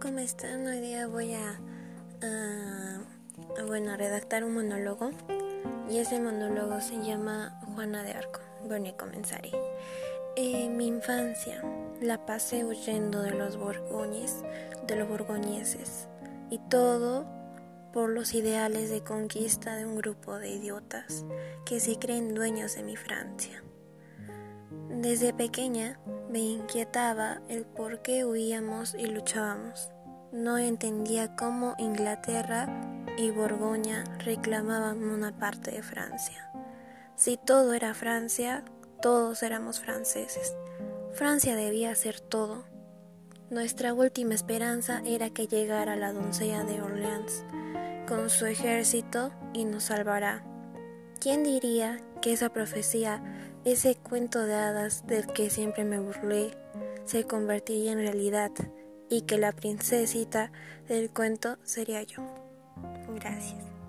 ¿cómo están? Hoy día voy a, bueno, redactar un monólogo y ese monólogo se llama Juana de Arco. Bueno, y comenzaré. Eh, mi infancia la pasé huyendo de los borgoñes, de los borgoñeses y todo por los ideales de conquista de un grupo de idiotas que se creen dueños de mi Francia. Desde pequeña me inquietaba el por qué huíamos y luchábamos. No entendía cómo Inglaterra y Borgoña reclamaban una parte de Francia. Si todo era Francia, todos éramos franceses. Francia debía ser todo. Nuestra última esperanza era que llegara la doncella de Orleans con su ejército y nos salvará. ¿Quién diría que esa profecía, ese cuento de hadas del que siempre me burlé, se convertiría en realidad y que la princesita del cuento sería yo? Gracias.